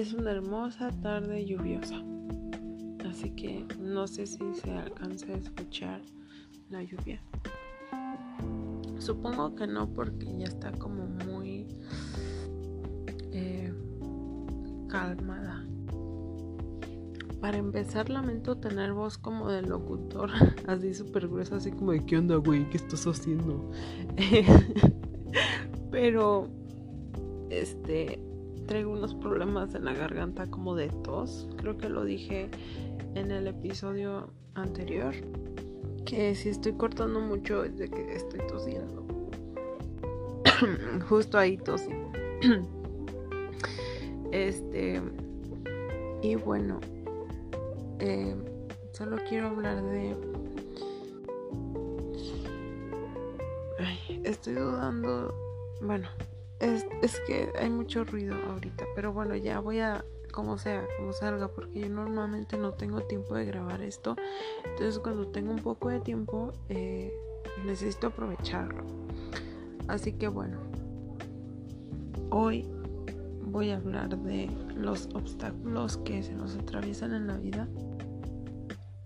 Es una hermosa tarde lluviosa. Así que no sé si se alcanza a escuchar la lluvia. Supongo que no porque ya está como muy eh, calmada. Para empezar, lamento tener voz como de locutor, así súper gruesa, así como de ¿qué onda, güey? ¿Qué estás haciendo? Pero, este, traigo unos problemas en la garganta como de tos. Creo que lo dije en el episodio anterior. Que si estoy cortando mucho es de que estoy tosiendo. Justo ahí tosí. este. Y bueno. Eh, solo quiero hablar de... estoy dudando... Bueno, es, es que hay mucho ruido ahorita, pero bueno, ya voy a como sea, como salga, porque yo normalmente no tengo tiempo de grabar esto. Entonces cuando tengo un poco de tiempo, eh, necesito aprovecharlo. Así que bueno, hoy voy a hablar de los obstáculos que se nos atraviesan en la vida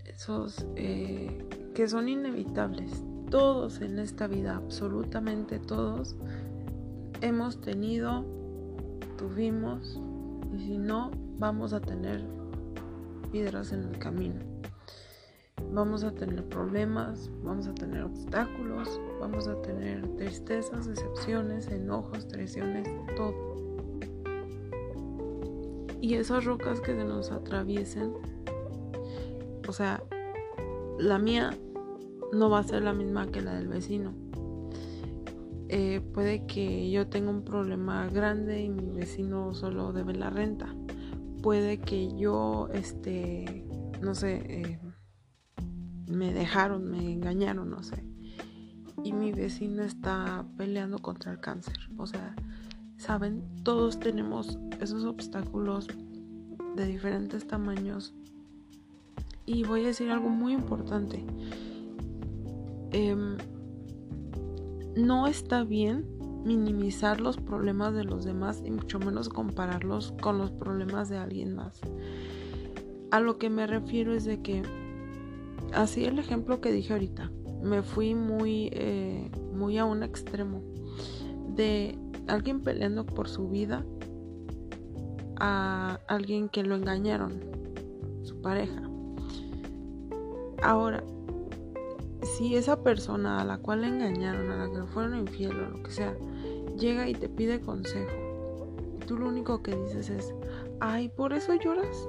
esos eh, que son inevitables. Todos en esta vida, absolutamente todos, hemos tenido, tuvimos, y si no, vamos a tener piedras en el camino. Vamos a tener problemas, vamos a tener obstáculos, vamos a tener tristezas, decepciones, enojos, traiciones, todo. Y esas rocas que se nos atraviesen o sea, la mía no va a ser la misma que la del vecino. Eh, puede que yo tenga un problema grande y mi vecino solo debe la renta. Puede que yo, este, no sé, eh, me dejaron, me engañaron, no sé. Y mi vecino está peleando contra el cáncer. O sea, saben, todos tenemos esos obstáculos de diferentes tamaños y voy a decir algo muy importante. Em, no está bien minimizar los problemas de los demás y mucho menos compararlos con los problemas de alguien más. A lo que me refiero es de que, así el ejemplo que dije ahorita, me fui muy, eh, muy a un extremo de alguien peleando por su vida a alguien que lo engañaron, su pareja. Ahora, si esa persona a la cual le engañaron, a la que fueron infiel o lo que sea, llega y te pide consejo, tú lo único que dices es, ay, ¿por eso lloras?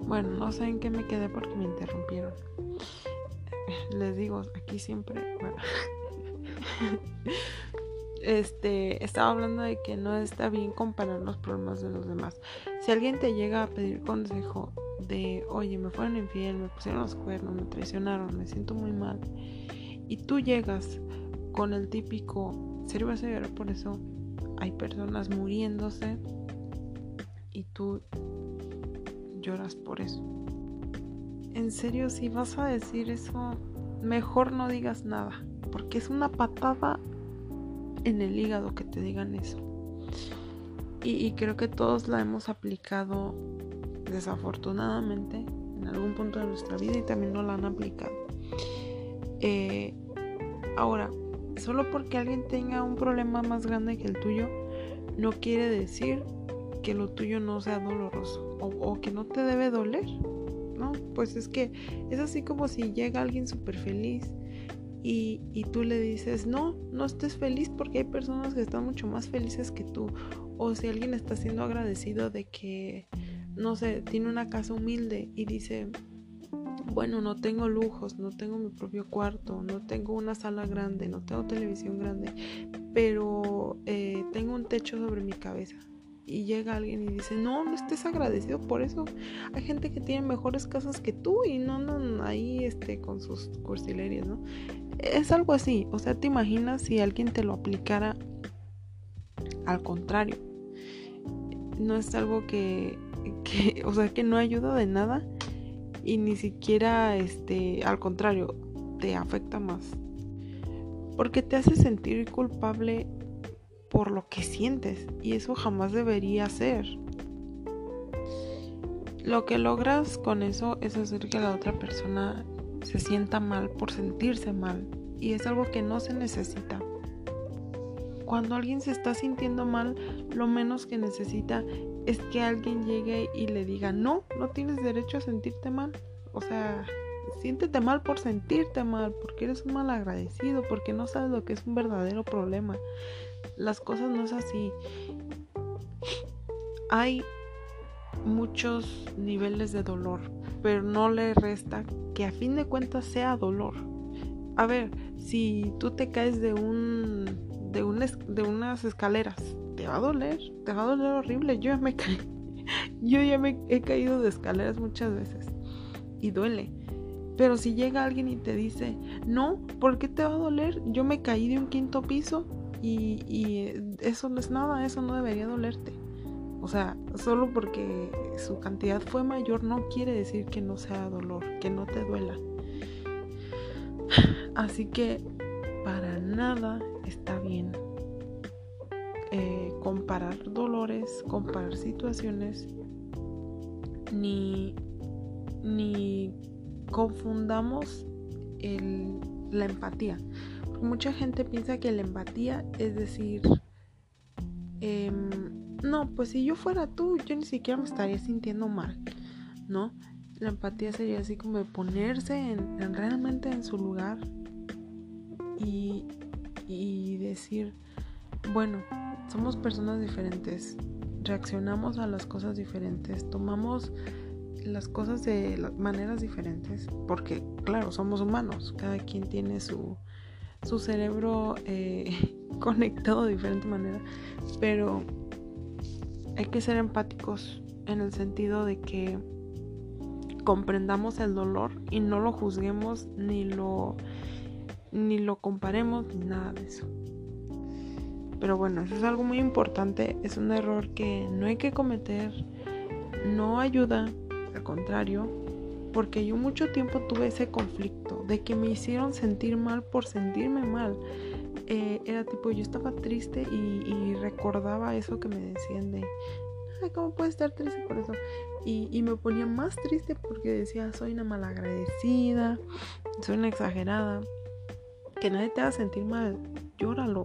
Bueno, no sé en qué me quedé porque me interrumpieron. Les digo, aquí siempre, bueno. este, estaba hablando de que no está bien comparar los problemas de los demás. Si alguien te llega a pedir consejo de, oye, me fueron infiel, me pusieron los cuernos, me traicionaron, me siento muy mal. Y tú llegas con el típico, ¿serio vas a llorar por eso? Hay personas muriéndose y tú lloras por eso. En serio, si vas a decir eso, mejor no digas nada, porque es una patada en el hígado que te digan eso. Y, y creo que todos la hemos aplicado desafortunadamente en algún punto de nuestra vida y también no la han aplicado. Eh, ahora, solo porque alguien tenga un problema más grande que el tuyo, no quiere decir que lo tuyo no sea doloroso o, que no te debe doler. No, pues es que es así como si llega alguien súper feliz y, y, tú le dices, no, no estés feliz porque hay personas que están mucho más felices que tú. O si alguien está siendo agradecido de que no sé, tiene una casa humilde y dice, bueno, no tengo lujos, no tengo mi propio cuarto, no tengo una sala grande, no tengo televisión grande, pero eh, tengo un techo sobre mi cabeza. Y llega alguien y dice, no, no estés agradecido por eso. Hay gente que tiene mejores casas que tú y no andan ahí este, con sus cursilerías, ¿no? Es algo así. O sea, te imaginas si alguien te lo aplicara al contrario. No es algo que que, o sea, que no ayuda de nada y ni siquiera, este, al contrario, te afecta más. Porque te hace sentir culpable por lo que sientes y eso jamás debería ser. lo que logras con eso es hacer que la otra persona se sienta mal por sentirse mal. Y es algo que no se necesita. Cuando alguien se está sintiendo mal, lo menos que necesita es que alguien llegue y le diga, no, no tienes derecho a sentirte mal. O sea, siéntete mal por sentirte mal, porque eres un mal agradecido, porque no sabes lo que es un verdadero problema. Las cosas no es así. Hay muchos niveles de dolor, pero no le resta que a fin de cuentas sea dolor. A ver, si tú te caes de un de, un de unas escaleras, te va a doler, te va a doler horrible. Yo ya me caí, yo ya me he caído de escaleras muchas veces y duele. Pero si llega alguien y te dice, no, ¿por qué te va a doler? Yo me caí de un quinto piso y, y eso no es nada, eso no debería dolerte. O sea, solo porque su cantidad fue mayor no quiere decir que no sea dolor, que no te duela. Así que para nada está bien eh, comparar dolores, comparar situaciones, ni, ni confundamos la empatía. mucha gente piensa que la empatía es decir, em, no, pues si yo fuera tú, yo ni siquiera me estaría sintiendo mal, ¿no? La empatía sería así como de ponerse en, realmente en su lugar y, y decir, bueno, somos personas diferentes, reaccionamos a las cosas diferentes, tomamos las cosas de maneras diferentes, porque claro, somos humanos, cada quien tiene su, su cerebro eh, conectado de diferente manera, pero hay que ser empáticos en el sentido de que comprendamos el dolor y no lo juzguemos ni lo ni lo comparemos ni nada de eso. Pero bueno, eso es algo muy importante, es un error que no hay que cometer, no ayuda, al contrario, porque yo mucho tiempo tuve ese conflicto de que me hicieron sentir mal por sentirme mal. Eh, era tipo, yo estaba triste y, recordaba eso que me decían de, Ay, ¿cómo puedes estar triste por eso? Y, y, me ponía más triste porque decía, soy una malagradecida, soy una exagerada, que nadie te va a sentir mal, llóralo,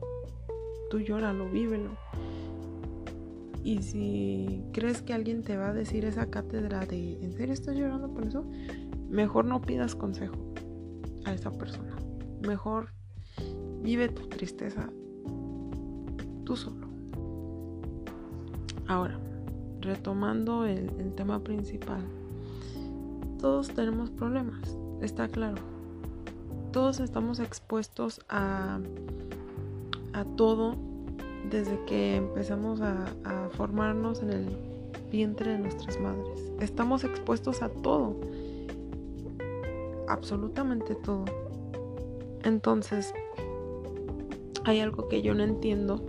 tú llóralo, vívelo. Y si crees que alguien te va a decir esa cátedra de, ¿en serio estás llorando por eso? Mejor no pidas consejo a esa persona. Mejor Vive tu tristeza tú solo. Ahora, retomando el, tema principal. Todos tenemos problemas, está claro. Todos estamos expuestos a, a todo desde que empezamos a, formarnos en el vientre de nuestras madres. Estamos expuestos a todo, absolutamente todo. Entonces, hay algo que yo no entiendo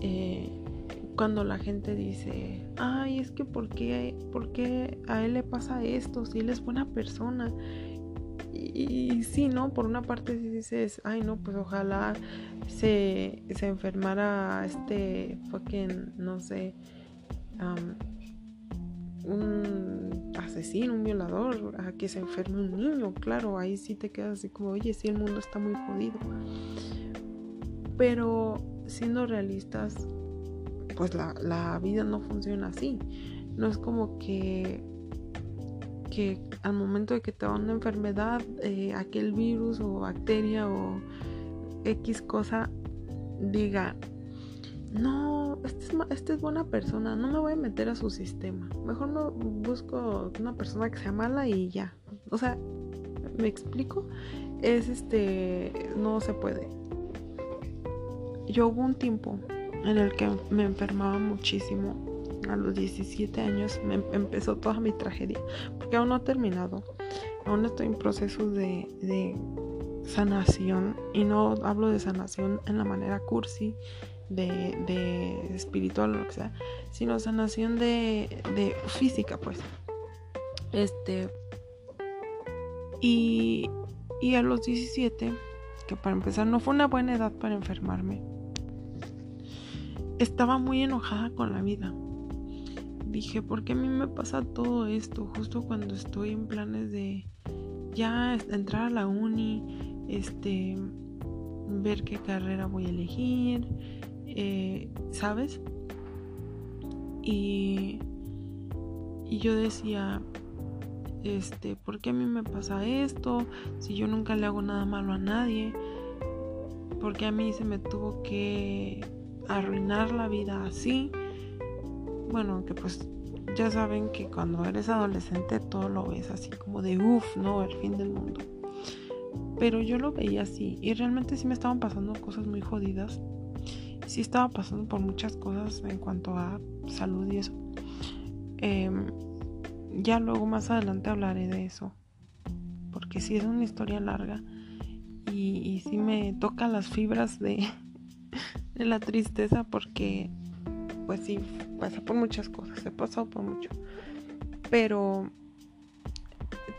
eh, cuando la gente dice, ay, es que ¿por qué, a él le pasa esto? Si él es buena persona. Y, sí, ¿no? Por una parte dices, ay, no, pues ojalá se, se enfermara este fucking, no sé, un asesino, un violador, a que se enferme un niño, claro, ahí sí te quedas así como, oye, sí, el mundo está muy jodido. Pero siendo realistas, pues la, vida no funciona así. No es como que, que al momento de que te da una enfermedad, eh, aquel virus o bacteria o X cosa diga, no, este es, este es buena persona, no me voy a meter a su sistema. Mejor no busco una persona que sea mala y ya. O sea, ¿me explico? Es este, no se puede yo hubo un tiempo en el que me enfermaba muchísimo. A los 17 años me em-, empezó toda mi tragedia, porque aún no ha terminado. Aún estoy en proceso de, sanación y no hablo de sanación en la manera cursi, de, espiritual o lo que sea, sino sanación de, de física, pues. Este. Y, y a los 17, que para empezar no fue una buena edad para enfermarme, estaba muy enojada con la vida. Dije, ¿por qué a mí me pasa todo esto? Justo cuando estoy en planes de ya entrar a la uni, este, ver qué carrera voy a elegir, eh, ¿sabes? Y, y yo decía, este, ¿por qué a mí me pasa esto? Si yo nunca le hago nada malo a nadie, ¿por qué a mí se me tuvo que arruinar la vida así? Bueno, que pues ya saben que cuando eres adolescente todo lo ves así como de uff, no, el fin del mundo. Pero yo lo veía así y realmente sí me estaban pasando cosas muy jodidas. Sí estaba pasando por muchas cosas en cuanto a salud y eso. Em, ya luego más adelante hablaré de eso. Porque sí es una historia larga y, sí me toca las fibras de la tristeza porque pues sí, pasa por muchas cosas, he pasado por mucho. Pero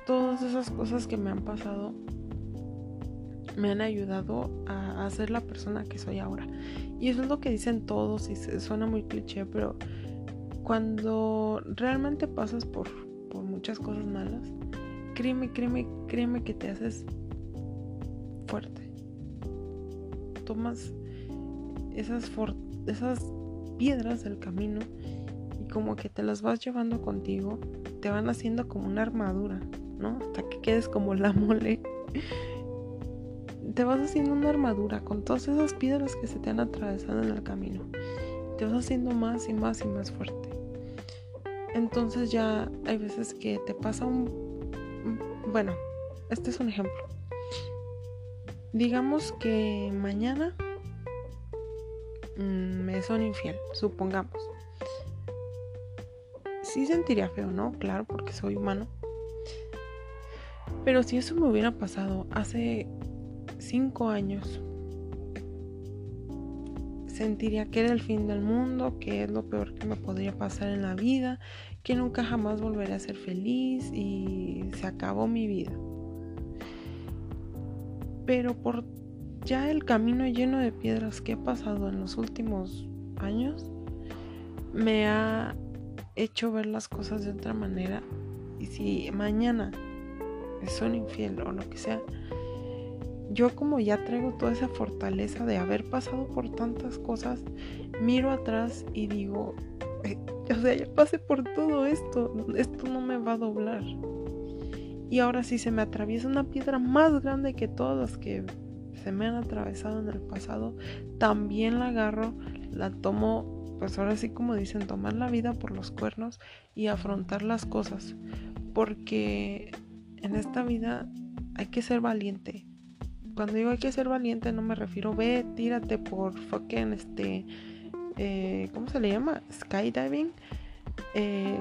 todas esas cosas que me han pasado me han ayudado a, ser la persona que soy ahora. Y eso es lo que dicen todos y suena muy cliché, pero cuando realmente pasas por, por muchas cosas malas, créeme, créeme, créeme que te haces fuerte. Tomas esas, esas piedras del camino y como que te las vas llevando contigo, te van haciendo como una armadura, ¿no? Hasta que quedes como la mole. Te vas haciendo una armadura con todas esas piedras que se te han atravesado en el camino. Te vas haciendo más y más y más fuerte. Entonces ya hay veces que te pasa un... Bueno, este es un ejemplo. Digamos que mañana Mm, me son infiel, supongamos. Sí sentiría feo, ¿no? Claro, porque soy humano. Pero si eso me hubiera pasado hace cinco años, sentiría que era el fin del mundo, que es lo peor que me podría pasar en la vida, que nunca jamás volveré a ser feliz y se acabó mi vida. Pero por ya el camino lleno de piedras que he pasado en los últimos años me ha hecho ver las cosas de otra manera. Y si mañana son infiel o lo que sea, yo como ya traigo toda esa fortaleza de haber pasado por tantas cosas, miro atrás y digo, o sea, ya pasé por todo esto, esto no me va a doblar. Y ahora si se me atraviesa una piedra más grande que todas que se me han atravesado en el pasado, también la agarro, la tomo, pues ahora sí como dicen, tomar la vida por los cuernos y afrontar las cosas. Porque en esta vida hay que ser valiente. Cuando digo hay que ser valiente no me refiero, ve, tírate por fucking este, eh, ¿cómo se le llama? Skydiving. Eh,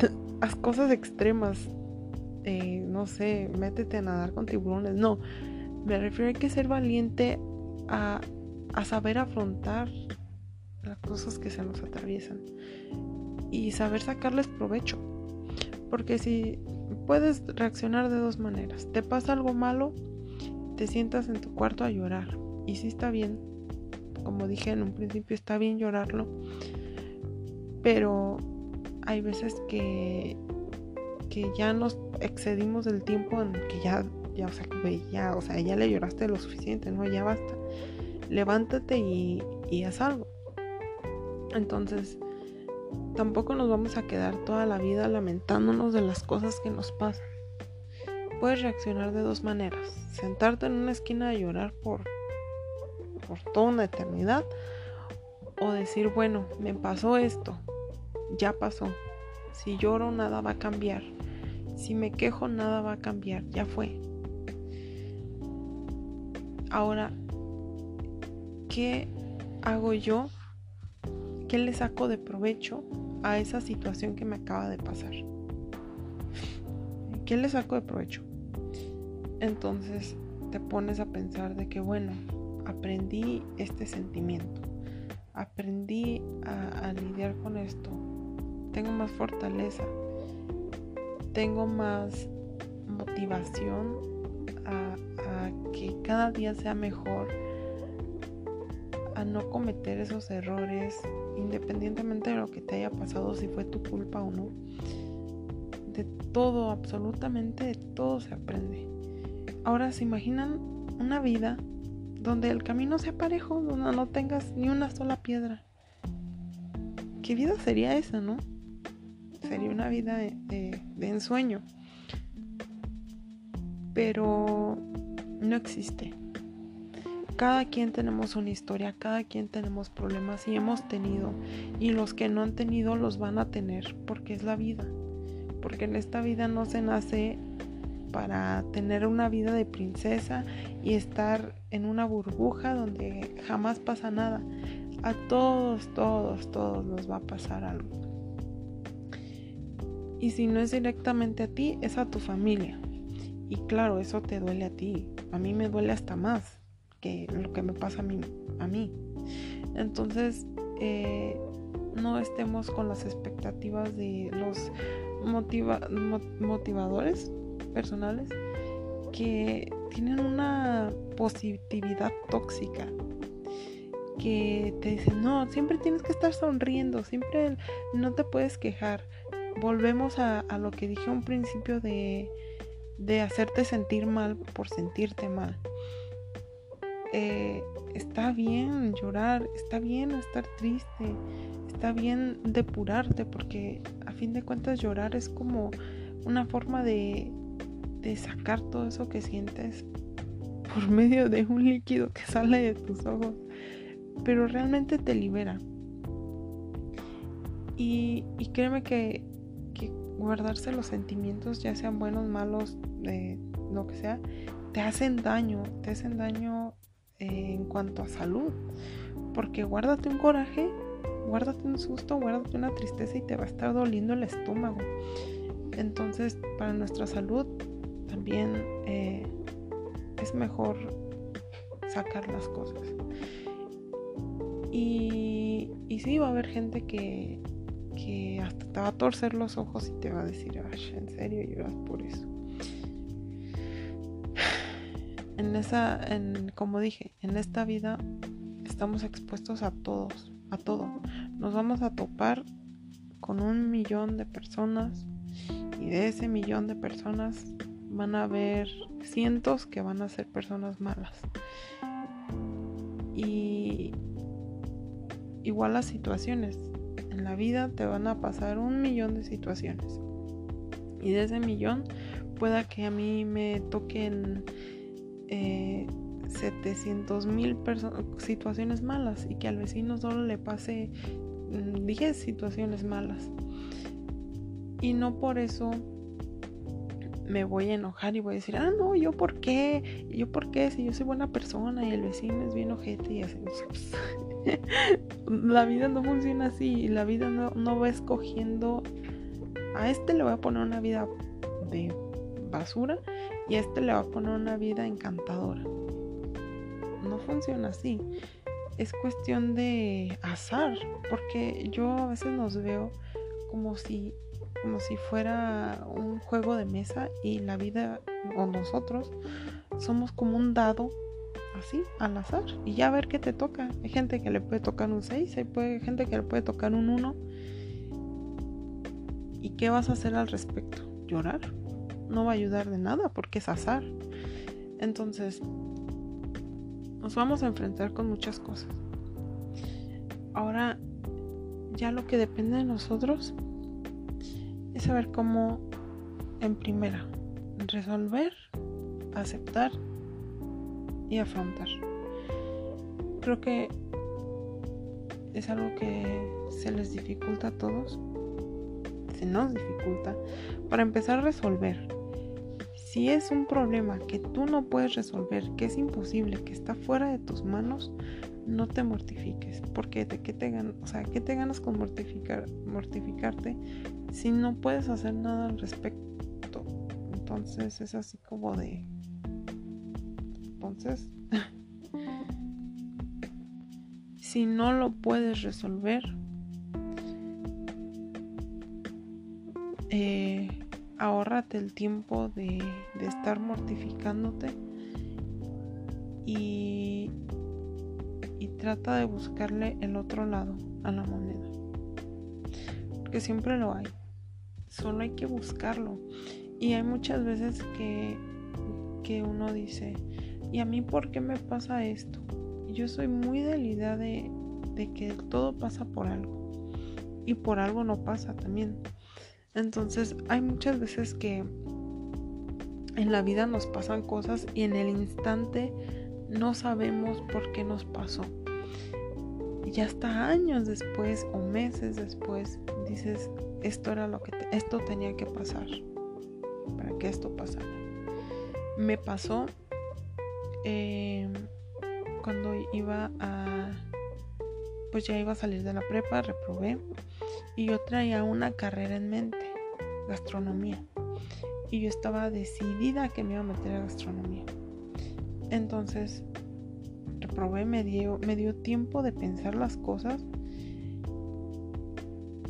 haz cosas extremas. Eh, no sé, métete a nadar con tiburones. No, me refiero a que ser valiente a, saber afrontar las cosas que se nos atraviesan y saber sacarles provecho. Porque si puedes reaccionar de dos maneras, te pasa algo malo, te sientas en tu cuarto a llorar. Y si está bien, como dije en un principio, está bien llorarlo. Pero hay veces que, que ya nos excedimos del tiempo en que ya ya, o sea, ya, o sea, ya le lloraste lo suficiente, ¿no? Ya basta. Levántate y, y haz algo. Entonces, tampoco nos vamos a quedar toda la vida lamentándonos de las cosas que nos pasan. Puedes reaccionar de dos maneras. Sentarte en una esquina a llorar por, por toda una eternidad. O decir, bueno, me pasó esto. Ya pasó. Si lloro, nada va a cambiar. Si me quejo, nada va a cambiar. Ya fue. Ahora, ¿qué hago yo? ¿Qué le saco de provecho a esa situación que me acaba de pasar? ¿Qué le saco de provecho? Entonces te pones a pensar de que, bueno, aprendí este sentimiento, aprendí a, lidiar con esto, tengo más fortaleza, tengo más motivación a, que cada día sea mejor, a no cometer esos errores, independientemente de lo que te haya pasado, si fue tu culpa o no. De todo, absolutamente de todo se aprende. Ahora se imaginan una vida donde el camino sea parejo, donde no tengas ni una sola piedra. ¿Qué vida sería esa, no? Sería una vida de, ensueño. Pero no existe. Cada quien tenemos una historia, cada quien tenemos problemas y hemos tenido. Y los que no han tenido los van a tener porque es la vida. Porque en esta vida no se nace para tener una vida de princesa y estar en una burbuja donde jamás pasa nada. A todos, todos, todos nos va a pasar algo. Y si no es directamente a ti, es a tu familia. Y claro, eso te duele a ti. A mí me duele hasta más que lo que me pasa a mí. A mí. Entonces, eh, no estemos con las expectativas de los motivadores personales que tienen una positividad tóxica que te dicen, no, siempre tienes que estar sonriendo, siempre no te puedes quejar. Volvemos a, lo que dije un principio de, de, hacerte sentir mal por sentirte mal. Eh, está bien llorar, está bien estar triste, está bien depurarte, porque a fin de cuentas llorar es como una forma de, de sacar todo eso que sientes por medio de un líquido que sale de tus ojos, pero realmente te libera. Y, créeme que, guardarse los sentimientos, ya sean buenos, malos, lo que sea, te hacen daño, te hacen daño eh, en cuanto a salud. Porque guárdate un coraje, guárdate un susto, guárdate una tristeza y te va a estar doliendo el estómago. Entonces, para nuestra salud también eh, es mejor sacar las cosas. Y, y sí, va a haber gente que, que hasta te va a torcer los ojos y te va a decir, en serio lloras por eso. En esa, en, como dije, en esta vida estamos expuestos a todos, a todo. Nos vamos a topar con un millón de personas y de ese millón de personas van a haber cientos que van a ser personas malas. Y igual las situaciones. La vida te van a pasar un millón de situaciones. Y de ese millón pueda que a mí me toquen eh, 700 mil situaciones malas y que al vecino solo le pase 10 mm, situaciones malas. Y no por eso me voy a enojar y voy a decir, ah, no, yo por qué, yo por qué, si yo soy buena persona y el vecino es bien ojete y así. la vida no funciona así, la vida no, no va escogiendo, a este le voy a poner una vida de basura y a este le va a poner una vida encantadora. No funciona así. Es cuestión de azar, porque yo a veces nos veo como si como si fuera un juego de mesa y la vida o nosotros somos como un dado así al azar y ya a ver qué te toca. Hay gente que le puede tocar un 6, hay gente que le puede tocar un 1. ¿Y qué vas a hacer al respecto? ¿Llorar? No va a ayudar de nada porque es azar. Entonces, nos vamos a enfrentar con muchas cosas. Ahora, ya lo que depende de nosotros es saber cómo, en primera, resolver, aceptar y afrontar. Creo que es algo que se les dificulta a todos, se nos dificulta, para empezar a resolver. Si es un problema que tú no puedes resolver, que es imposible, que está fuera de tus manos, no te mortifiques, porque de qué te o sea, ¿qué te ganas con mortificar, mortificarte si no puedes hacer nada al respecto? Entonces es así como de entonces si no lo puedes resolver eh, ahórrate el tiempo de, de estar mortificándote y trata de buscarle el otro lado a la moneda. Porque siempre lo hay. Solo hay que buscarlo. Y hay muchas veces que, que uno dice, ¿y a mí por qué me pasa esto? Yo soy muy de la idea de, de que todo pasa por algo. Y por algo no pasa también. Entonces hay muchas veces que en la vida nos pasan cosas y en el instante no sabemos por qué nos pasó. Y hasta años después o meses después dices, esto era lo que esto tenía que pasar para que esto pasara. Me pasó em, cuando iba a pues ya iba a salir de la prepa, reprobé y yo traía una carrera en mente, gastronomía. Y yo estaba decidida que me iba a meter a gastronomía. Entonces, reprobé, me dio, me dio tiempo de pensar las cosas.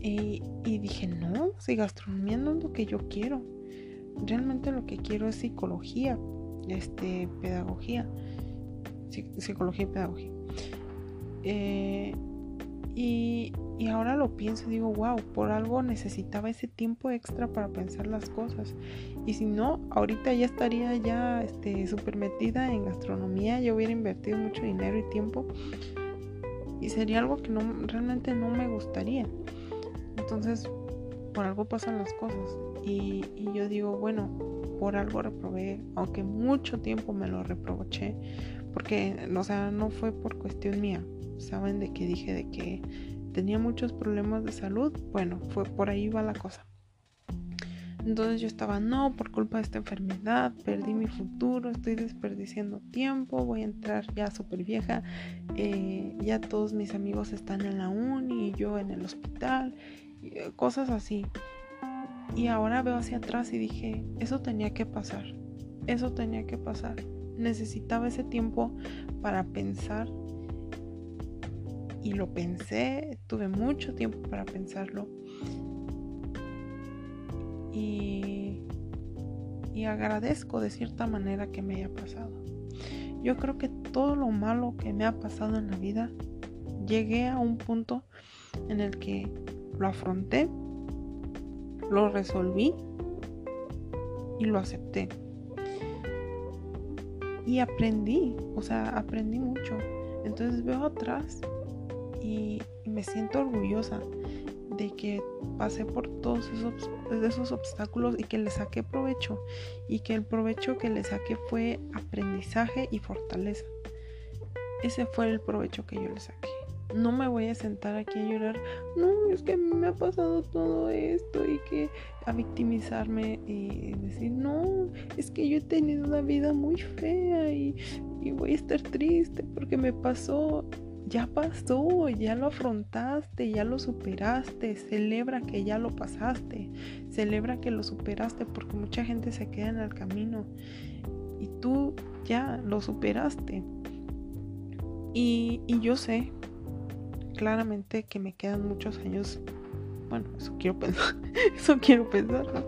Y, dije, no, si gastronomía no es lo que yo quiero. Realmente lo que quiero es psicología, este, pedagogía. Psicología y pedagogía. Eh, y, y ahora lo pienso y digo, wow, por algo necesitaba ese tiempo extra para pensar las cosas. Y si no, ahorita ya estaría ya este, súper metida en gastronomía, yo hubiera invertido mucho dinero y tiempo. Y sería algo que no, realmente no me gustaría. Entonces, por algo pasan las cosas. Y, yo digo, bueno, por algo reprobé, aunque mucho tiempo me lo reproché, porque, o sea, no fue por cuestión mía. Saben de que dije de que tenía muchos problemas de salud, bueno, fue por ahí va la cosa. Entonces yo estaba, no, por culpa de esta enfermedad, perdí mi futuro, estoy desperdiciando tiempo, voy a entrar ya súper vieja, eh, ya todos mis amigos están en la uni y yo en el hospital, cosas así. Y ahora veo hacia atrás y dije, eso tenía que pasar, eso tenía que pasar. Necesitaba ese tiempo para pensar y lo pensé, tuve mucho tiempo para pensarlo. Y, y agradezco de cierta manera que me haya pasado. Yo creo que todo lo malo que me ha pasado en la vida, llegué a un punto en el que lo afronté, lo resolví y lo acepté. Y aprendí, o sea, aprendí mucho. Entonces veo atrás y, me siento orgullosa de que pasé por todos esos, esos obstáculos y que le saqué provecho y que el provecho que le saqué fue aprendizaje y fortaleza. Ese fue el provecho que yo le saqué. No me voy a sentar aquí a llorar, no, es que me ha pasado todo esto y que a victimizarme y decir, no, es que yo he tenido una vida muy fea y, y voy a estar triste porque me pasó. Ya pasó, ya lo afrontaste, ya lo superaste, celebra que ya lo pasaste, celebra que lo superaste porque mucha gente se queda en el camino y tú ya lo superaste. Y, yo sé claramente que me quedan muchos años, bueno, eso quiero pensar, eso quiero pensar,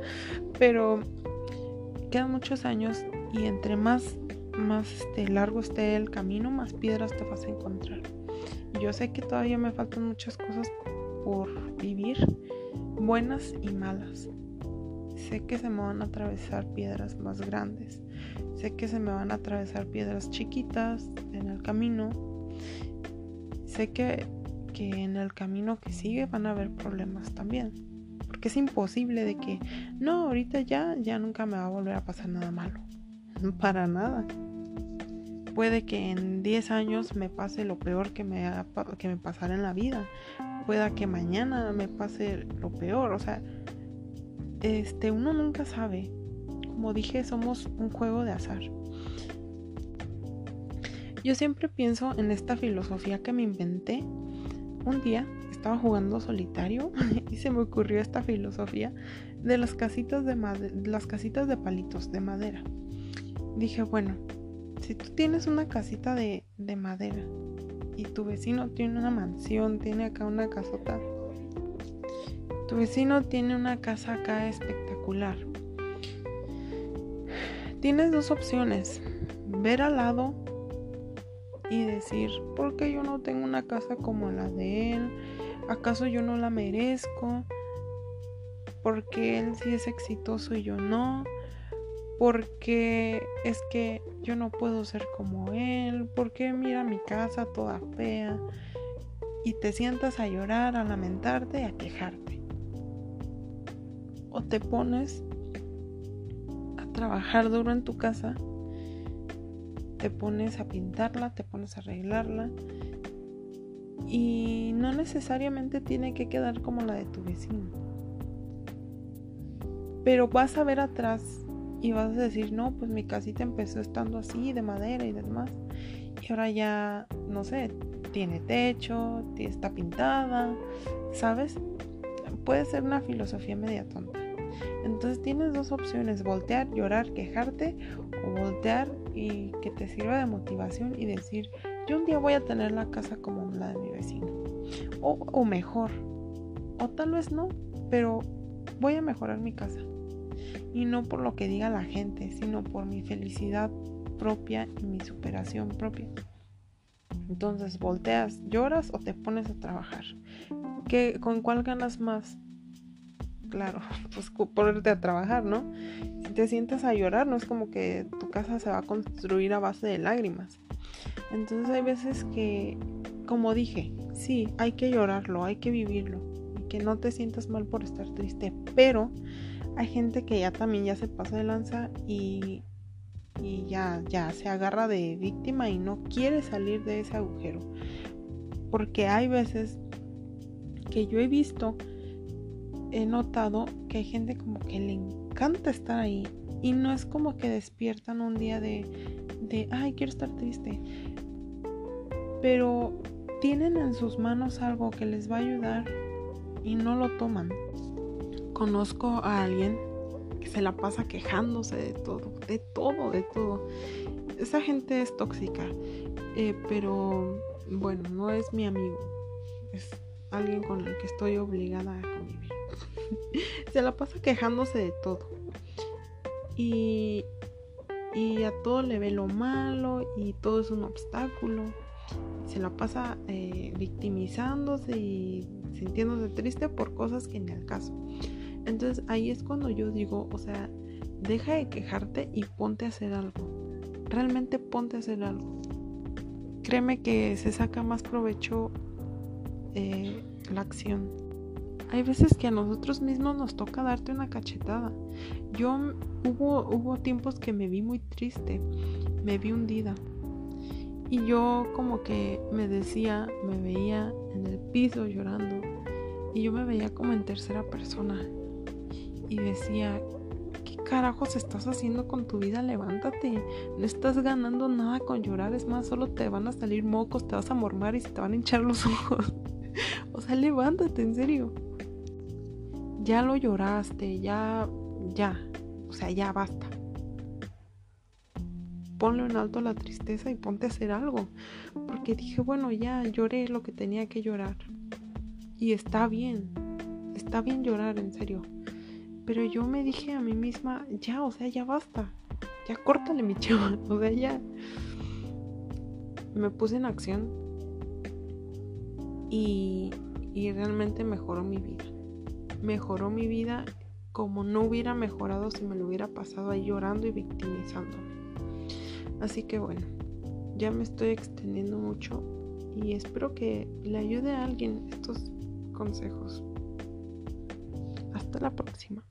pero quedan muchos años y entre más más este, largo esté el camino, más piedras te vas a encontrar. Yo sé que todavía me faltan muchas cosas por vivir, buenas y malas. Sé que se me van a atravesar piedras más grandes. Sé que se me van a atravesar piedras chiquitas en el camino. Sé que, que en el camino que sigue van a haber problemas también. Porque es imposible de que, no, ahorita ya, ya nunca me va a volver a pasar nada malo. Para nada puede que en 10 años me pase lo peor que me, que me pasara en la vida. Pueda que mañana me pase lo peor. O sea, este, uno nunca sabe. Como dije, somos un juego de azar. Yo siempre pienso en esta filosofía que me inventé. Un día estaba jugando solitario y se me ocurrió esta filosofía de las casitas de, las casitas de palitos de madera. Dije, bueno, si tú tienes una casita de, madera y tu vecino tiene una mansión, tiene acá una casota, tu vecino tiene una casa acá espectacular. Tienes dos opciones, ver al lado y decir, ¿por qué yo no tengo una casa como la de él? ¿Acaso yo no la merezco? porque él sí es exitoso y yo no, porque es que yo no puedo ser como él, porque mira mi casa toda fea y te sientas a llorar, a lamentarte, a quejarte. O te pones a trabajar duro en tu casa, te pones a pintarla, te pones a arreglarla y no necesariamente tiene que quedar como la de tu vecino pero vas a ver atrás y vas a decir, no, pues mi casita empezó estando así, de madera y demás. Y ahora ya, no sé, tiene techo, está pintada, ¿sabes? Puede ser una filosofía media tonta. Entonces tienes dos opciones, voltear, llorar, quejarte o voltear y que te sirva de motivación y decir, yo un día voy a tener la casa como la de mi vecino. O, o mejor. O tal vez no, pero voy a mejorar mi casa. Y no por lo que diga la gente, sino por mi felicidad propia y mi superación propia. Entonces, volteas, lloras o te pones a trabajar. ¿Qué, ¿Con cuál ganas más? Claro, pues ponerte a trabajar, ¿no? Te sientes a llorar, no es como que tu casa se va a construir a base de lágrimas. Entonces hay veces que, como dije, sí, hay que llorarlo, hay que vivirlo. Y que no te sientas mal por estar triste, pero hay gente que ya también ya se pasa de lanza y, y ya, ya se agarra de víctima y no quiere salir de ese agujero. Porque hay veces que yo he visto, he notado que hay gente como que le encanta estar ahí y no es como que despiertan un día de, de ay, quiero estar triste. Pero tienen en sus manos algo que les va a ayudar y no lo toman conozco a alguien que se la pasa quejándose de todo, de todo, de todo. Esa gente es tóxica, eh, pero bueno, no es mi amigo, es alguien con el que estoy obligada. se la pasa quejándose de todo. Y, y a todo le ve lo malo y todo es un obstáculo. Se la pasa eh, victimizándose y sintiéndose triste por cosas que ni al caso. Entonces ahí es cuando yo digo, o sea, deja de quejarte y ponte a hacer algo. Realmente ponte a hacer algo. Créeme que se saca más provecho eh, la acción. Hay veces que a nosotros mismos nos toca darte una cachetada. Yo hubo, hubo tiempos que me vi muy triste, me vi hundida. Y yo como que me decía, me veía en el piso llorando. Y yo me veía como en tercera persona y decía, ¿qué carajos estás haciendo con tu vida? Levántate, no estás ganando nada con llorar, es más, solo te van a salir mocos, te vas a mormar y se te van a hinchar los ojos. o sea, levántate, en serio. Ya lo lloraste, ya, ya, o sea, ya basta. Ponle un alto la tristeza y ponte a hacer algo. Porque dije, bueno, ya lloré lo que tenía que llorar. Y está bien, está bien llorar, en serio. Pero yo me dije a mí misma, ya, o sea, ya basta. Ya córtale mi chava. O sea, ya. Me puse en acción. Y, y realmente mejoró mi vida. Mejoró mi vida como no hubiera mejorado si me lo hubiera pasado ahí llorando y victimizándome. Así que bueno, ya me estoy extendiendo mucho y espero que le ayude a alguien estos consejos. Hasta la próxima.